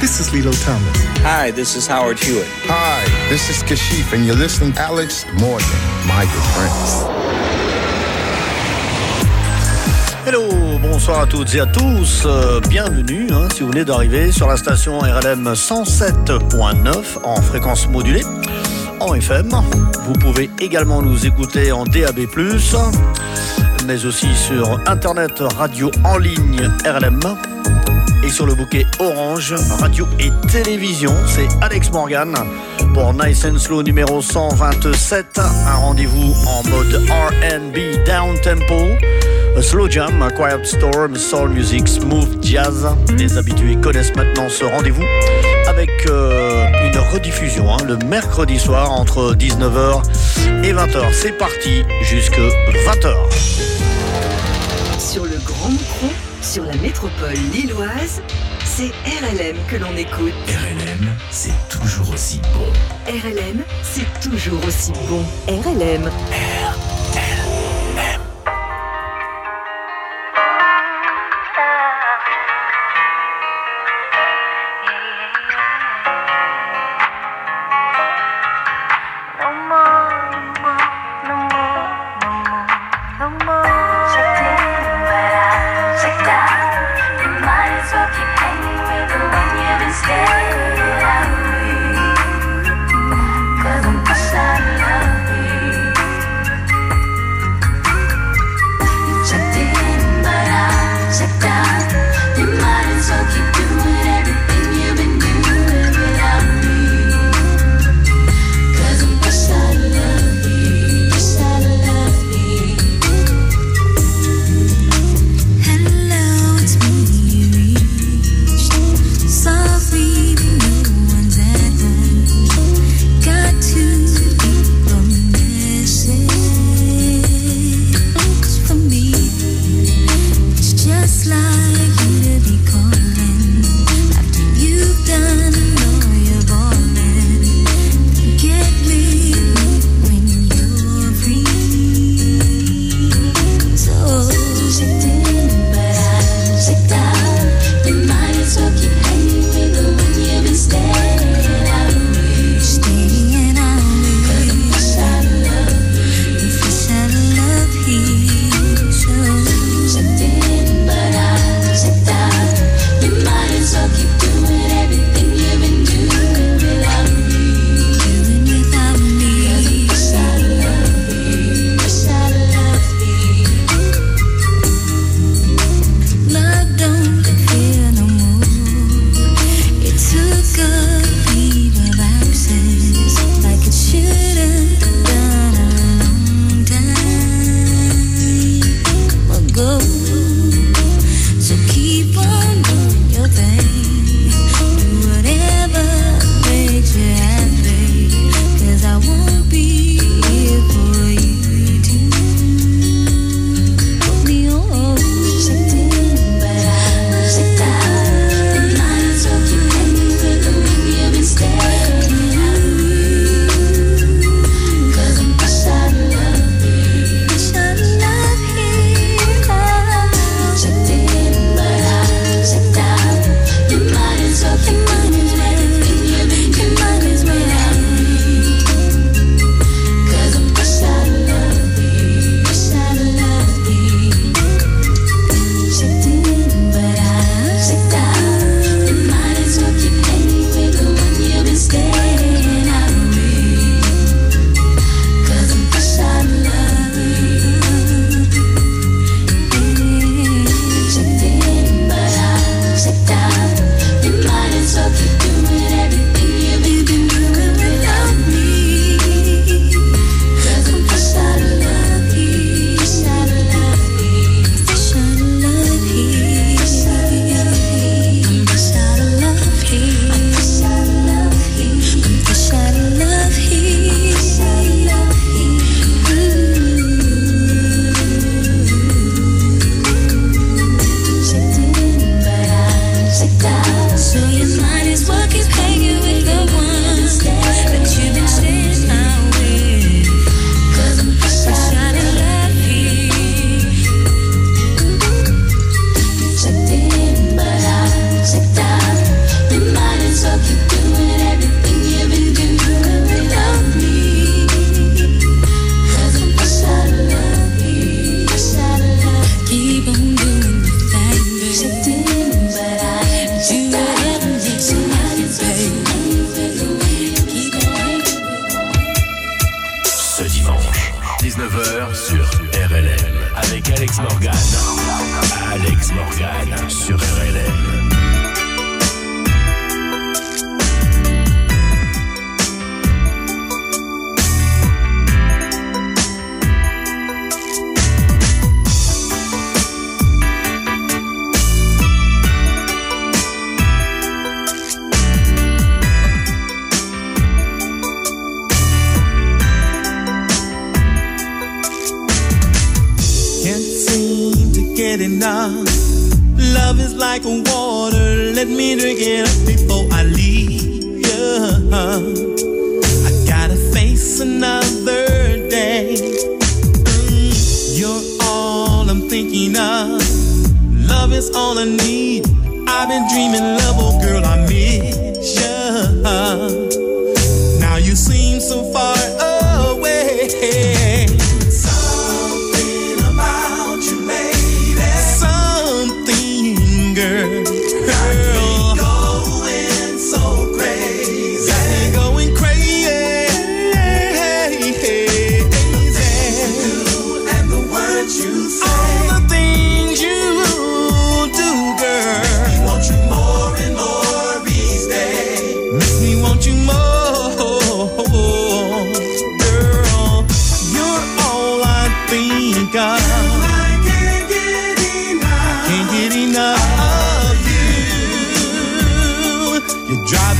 this is Lilo Thomas. Hi, this is Howard Hewitt. Hi, this is Kashif, and you're listening to Alex Morgan, my good friends. Hello, bonsoir à toutes et à tous. Euh, bienvenue hein, si vous venez d'arriver sur la station RLM 107.9 en fréquence modulée en FM. Vous pouvez également nous écouter en DAB+, mais aussi sur Internet radio en ligne RLM sur le bouquet Orange, radio et télévision. C'est Alex Morgan pour Nice and Slow numéro 127. Un rendez-vous en mode RB down tempo. Slow jam, quiet storm, soul music, smooth jazz. Les habitués connaissent maintenant ce rendez-vous avec euh, une rediffusion hein, le mercredi soir entre 19h et 20h. C'est parti jusque 20h. Sur le Grand Moucron, sur la métropole lilloise, c'est RLM que l'on écoute. RLM, c'est toujours aussi bon. RLM, c'est toujours aussi bon. RLM. RLM.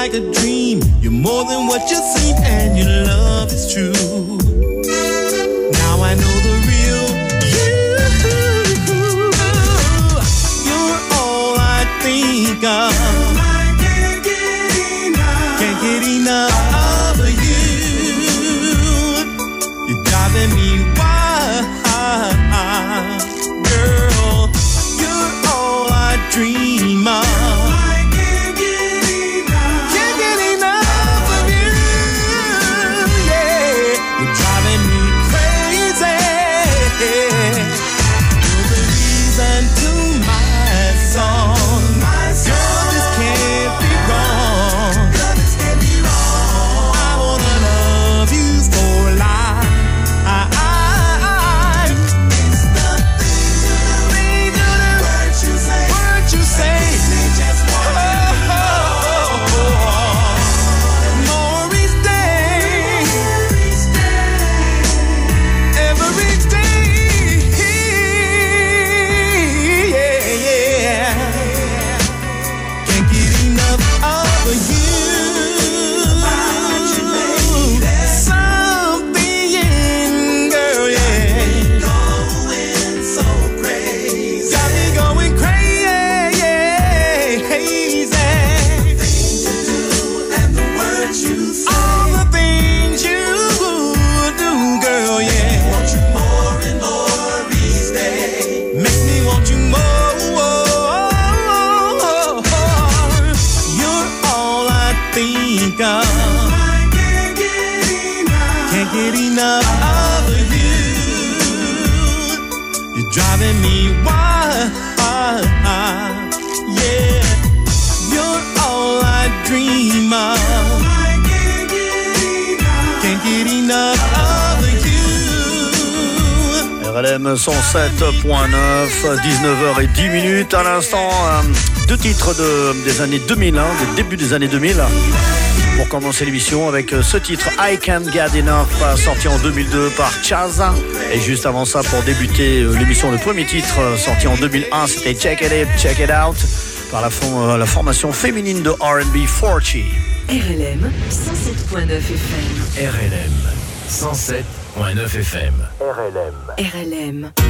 like a dream. You're more than what you say. 107.9, 19h et 10 minutes. À l'instant, euh, deux titres de, des années 2000, hein, des débuts des années 2000. Pour commencer l'émission avec euh, ce titre I Can't Get Enough, sorti en 2002 par Chaz. Et juste avant ça, pour débuter euh, l'émission, le premier titre sorti en 2001, c'était Check It It, Check It Out, par la, fond, la formation féminine de RB 40. RLM 107.9 FM. RLM 107.9 FM. RLM. RLM.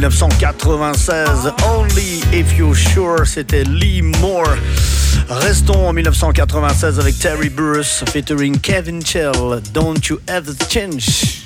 1996, Only If You're Sure, c'était Lee Moore. Restons en 1996 avec Terry Bruce featuring Kevin Chell, Don't You Ever Change.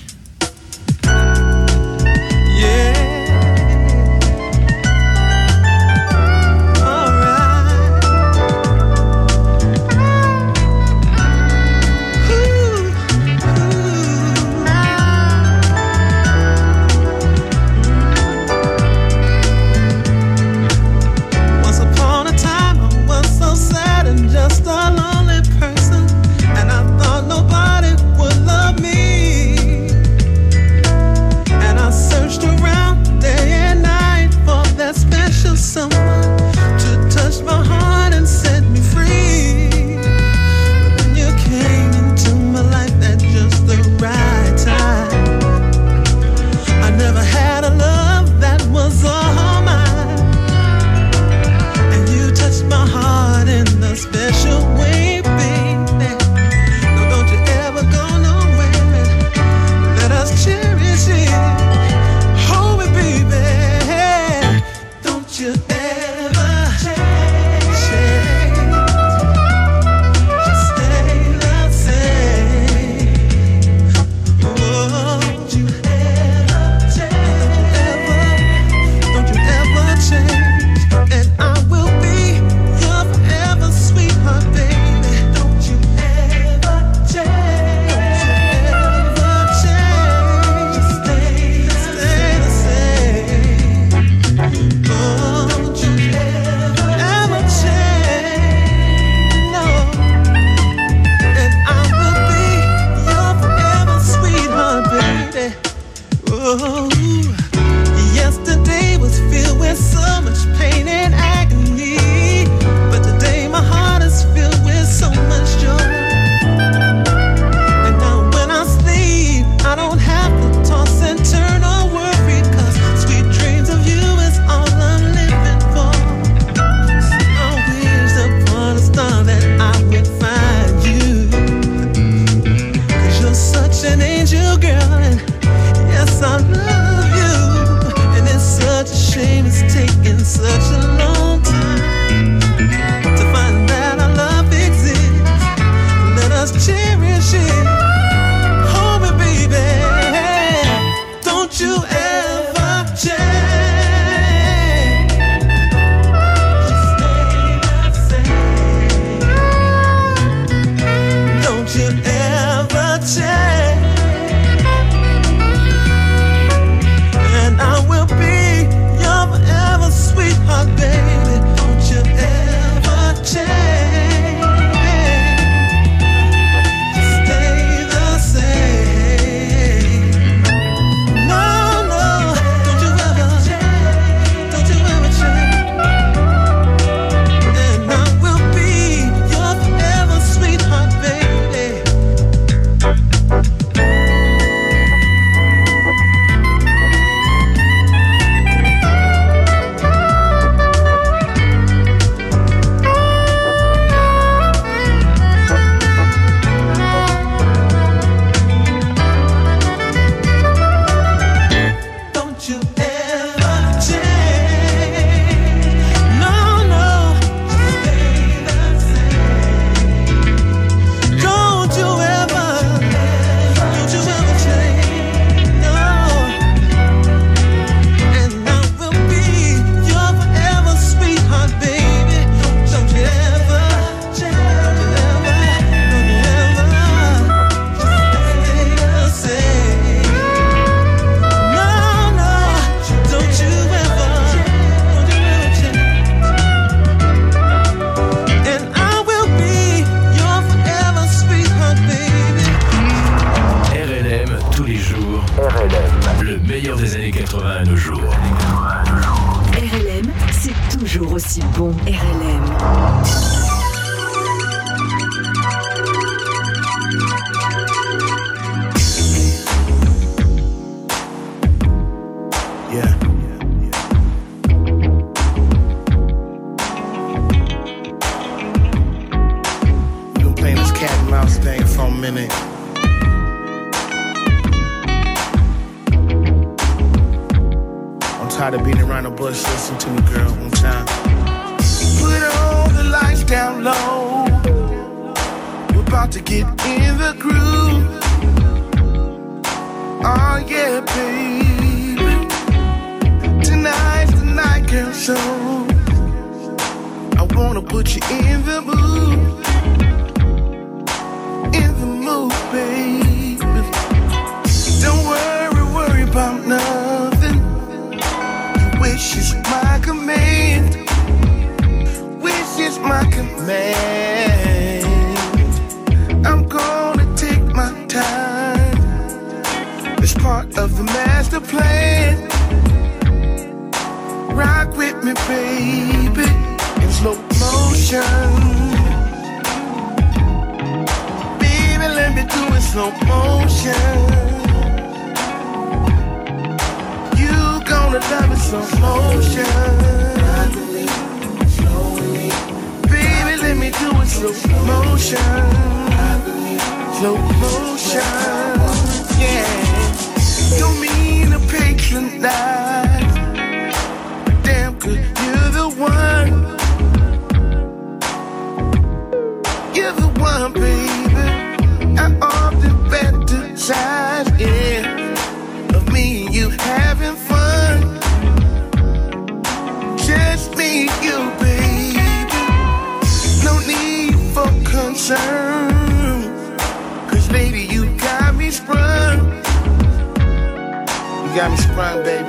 got me sprung, baby.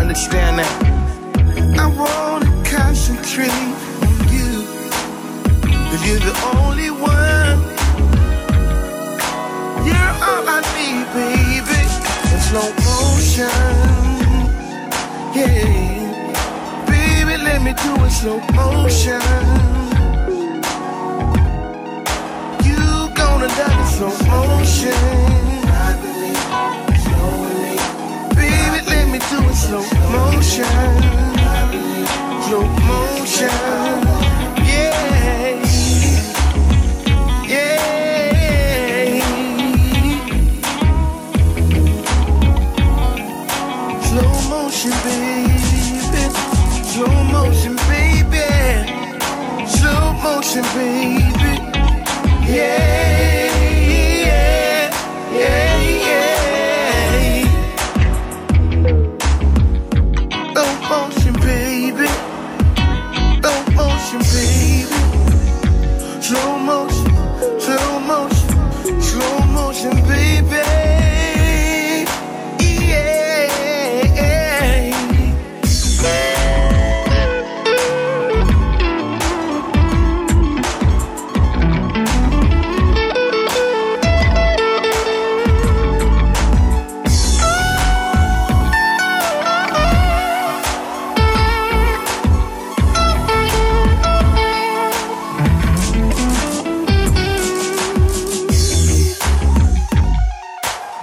Understand that. I wanna concentrate on you. Cause you're the only one. You're all I need, baby. In slow motion. Yeah. Baby, let me do it slow motion. You gonna love in slow motion. slow motion, slow motion.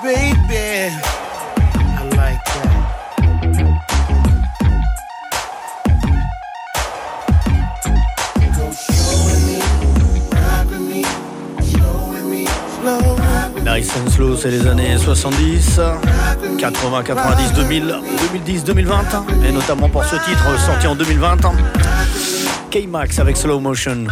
baby. Nice and Slow, c'est les années 70, 80, 90, 2000, 2010, 2020, et notamment pour ce titre sorti en 2020, K-Max avec Slow Motion.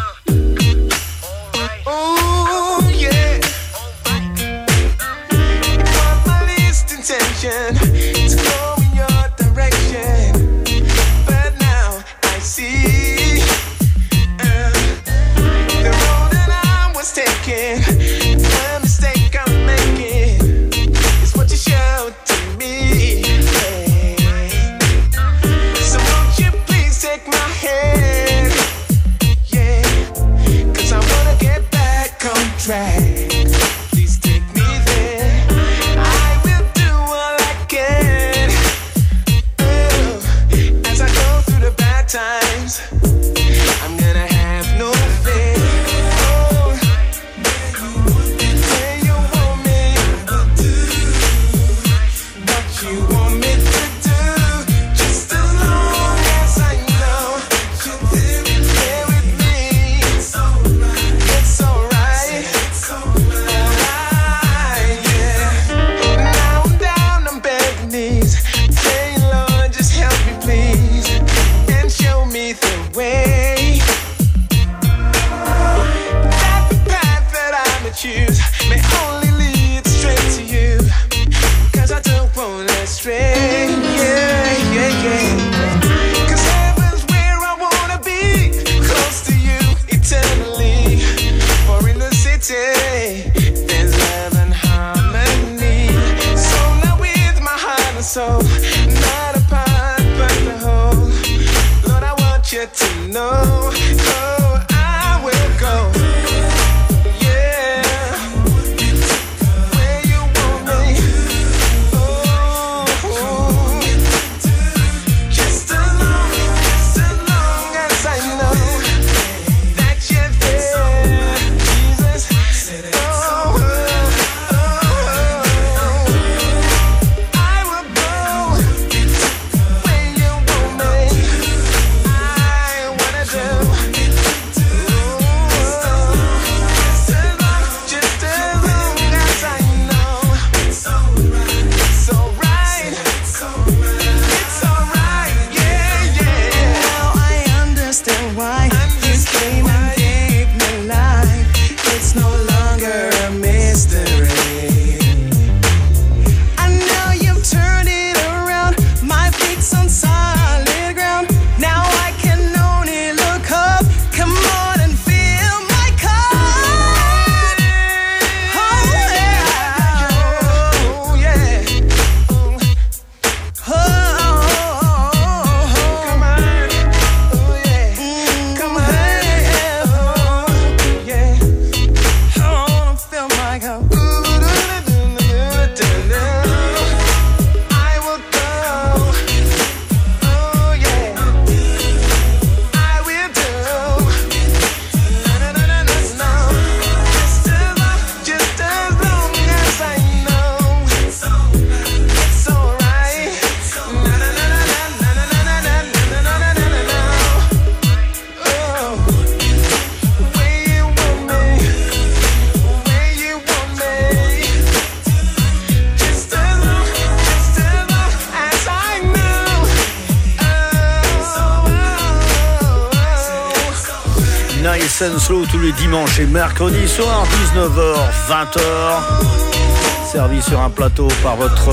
Slow tous les dimanches et mercredis soir, 19h, 20h. Servi sur un plateau par votre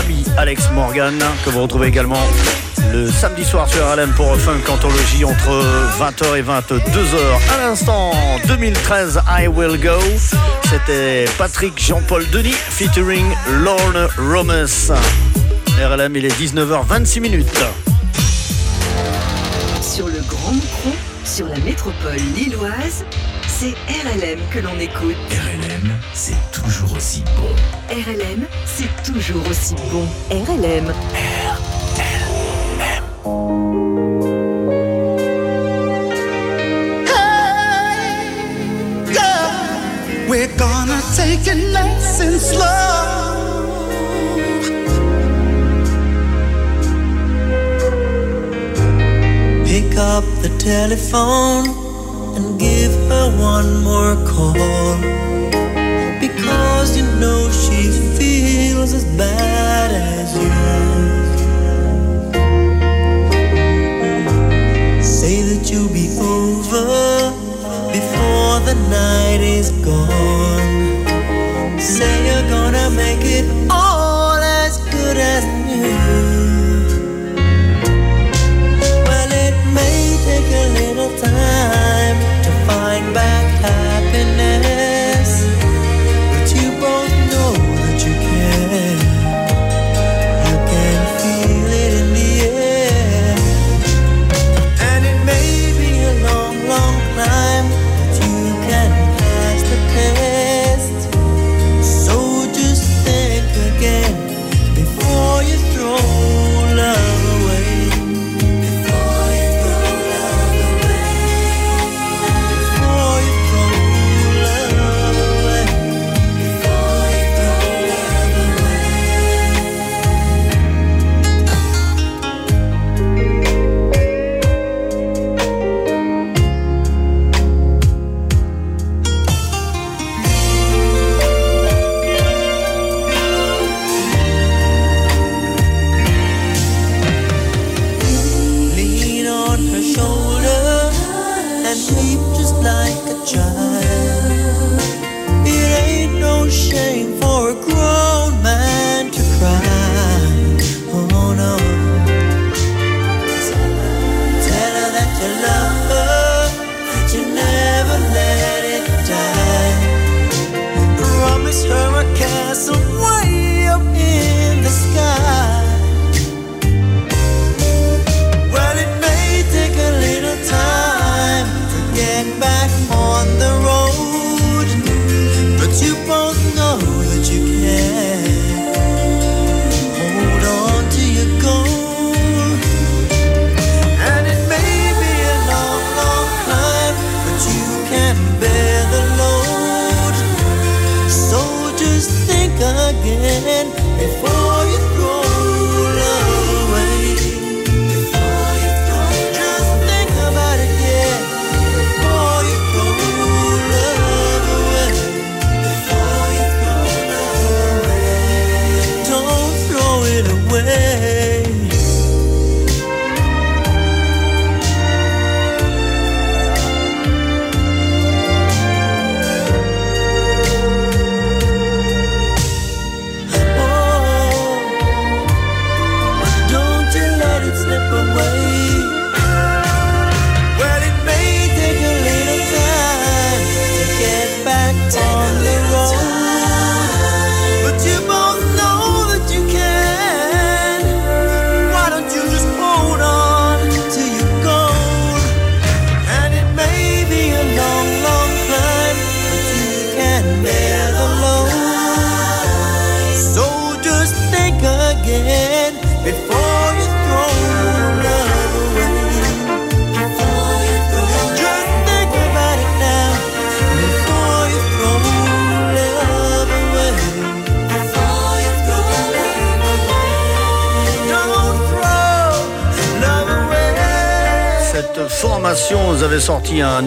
ami Alex Morgan, que vous retrouvez également le samedi soir sur RLM pour Funk Anthologie entre 20h et 22h. À l'instant, 2013, I Will Go. C'était Patrick Jean-Paul Denis featuring Lorne Romes. RLM, il est 19h26 minutes. Sur le grand micro sur la métropole lilloise, c'est RLM que l'on écoute. RLM, c'est toujours aussi bon. RLM, c'est toujours aussi bon. RLM. RLM. We're gonna take it nice and slow. Up the telephone and give her one more call. Because you know she feels as bad as you. Say that you'll be over before the night is gone. Say you're gonna make it all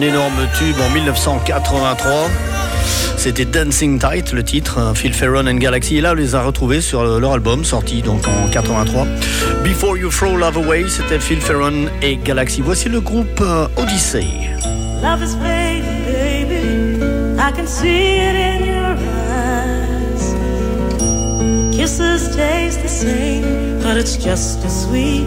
un énorme tube en 1983. C'était Dancing Tight, le titre, Phil Ferron and Galaxy. Et là, on les a retrouvés sur euh, leur album, sorti donc en 83. Before You Throw Love Away, c'était Phil Ferron et Galaxy. Voici le groupe Odyssey. Kisses taste the same, but it's just sweet.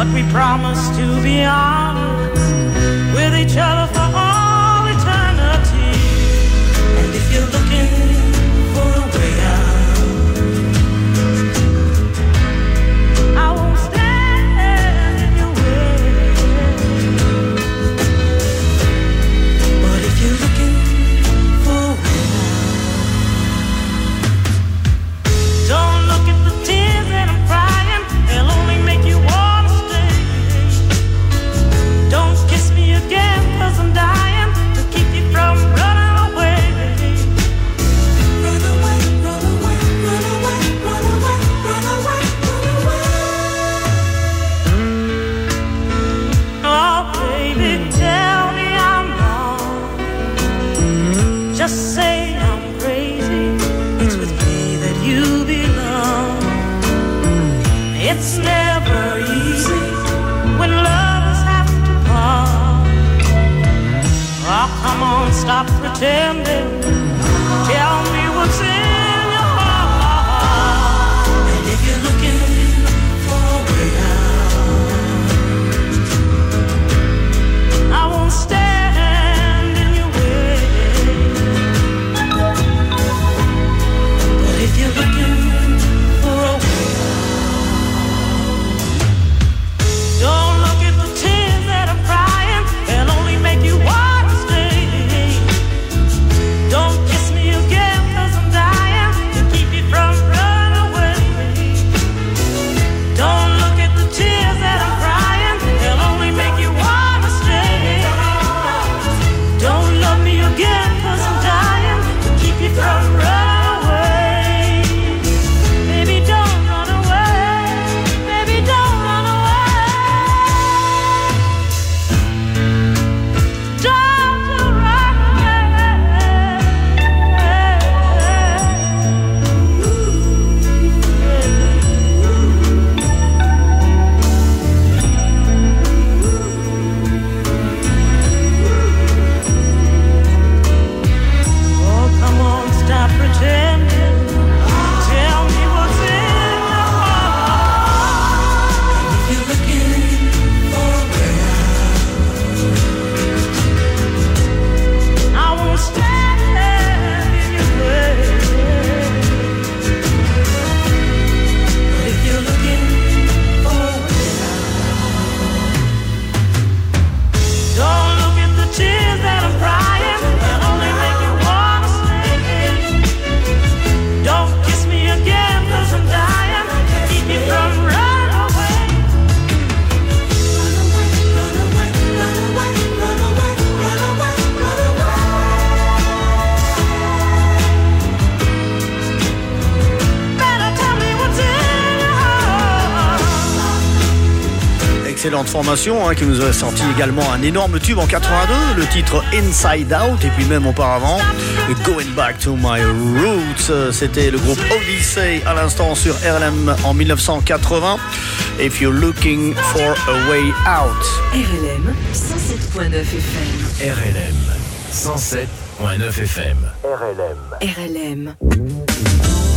but we promise to be honest with each other. tell formation hein, qui nous a sorti également un énorme tube en 82, le titre Inside Out, et puis même auparavant, Going Back to My Roots. Euh, c'était le groupe Odyssey à l'instant sur RLM en 1980. If you're looking for a way out. RLM 107.9 FM. RLM 107.9 FM. RLM. RLM.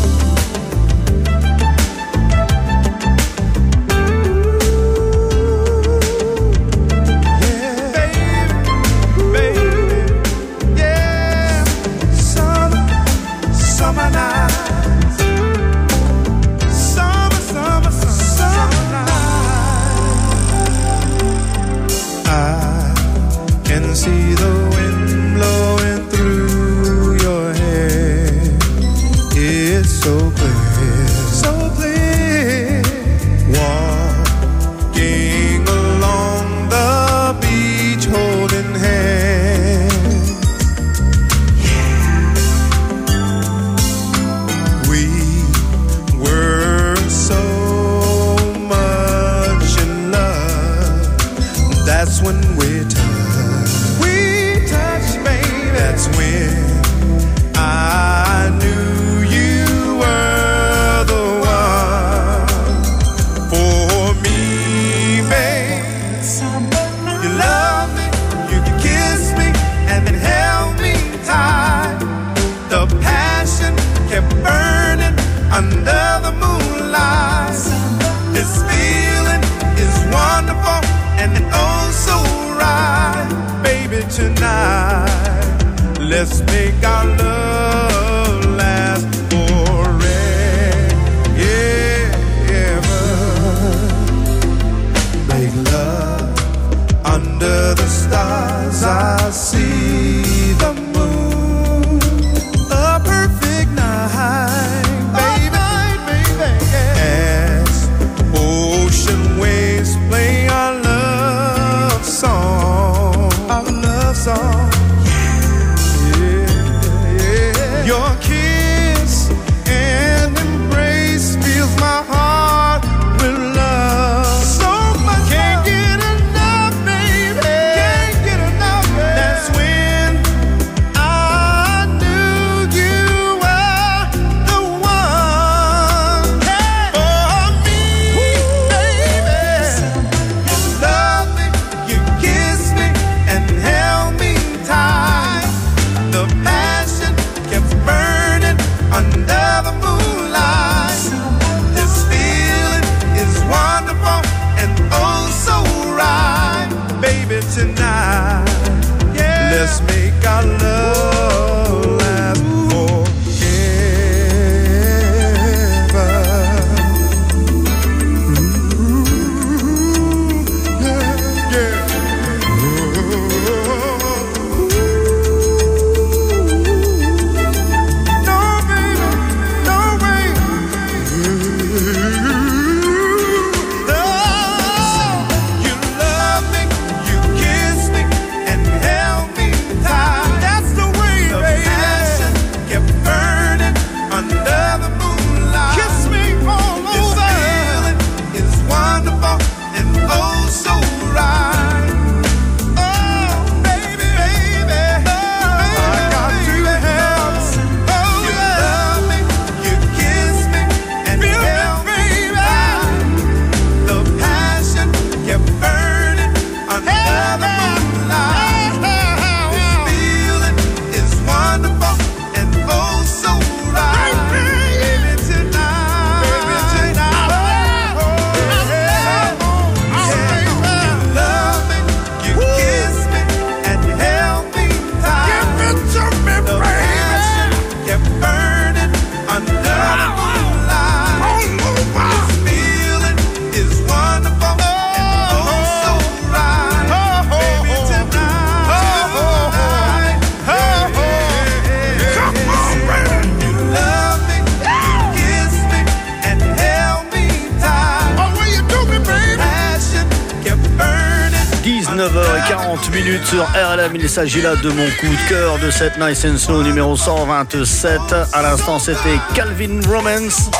Il s'agit là de mon coup de cœur de cette Nice and Slow numéro 127. À l'instant, c'était Calvin Romance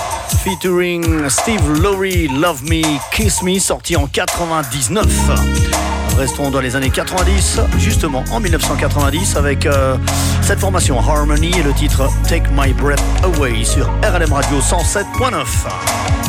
featuring Steve Lowry, Love Me, Kiss Me, sorti en 99. Restons dans les années 90, justement en 1990, avec euh, cette formation Harmony et le titre Take My Breath Away sur RLM Radio 107.9.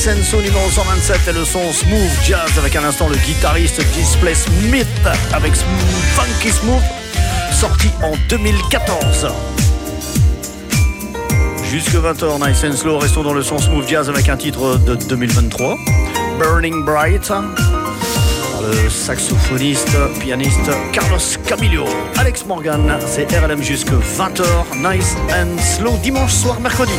Nice and So numéro 127 et le son Smooth Jazz avec un instant le guitariste Display Smith avec Funky Smooth sorti en 2014. Jusque 20h, Nice and Slow, restons dans le son Smooth Jazz avec un titre de 2023, Burning Bright, le saxophoniste, pianiste Carlos Camillo. Alex Morgan, c'est RLM jusque 20h, Nice and Slow, dimanche soir, mercredi.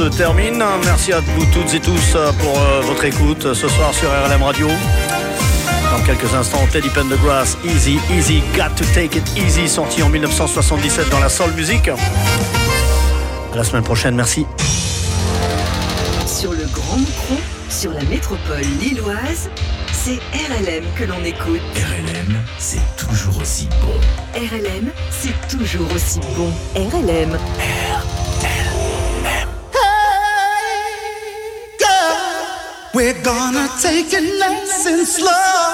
Se termine. Merci à vous toutes et tous euh, pour euh, votre écoute ce soir sur RLM Radio. Dans quelques instants, Teddy Pendergrass, Easy, Easy, Got to Take It Easy, sorti en 1977 dans la soul music. À la semaine prochaine, merci. Sur le Grand Micro, sur la métropole lilloise, c'est RLM que l'on écoute. RLM, c'est toujours aussi bon. RLM, c'est toujours aussi bon. RLM. We're gonna take it nice and slow.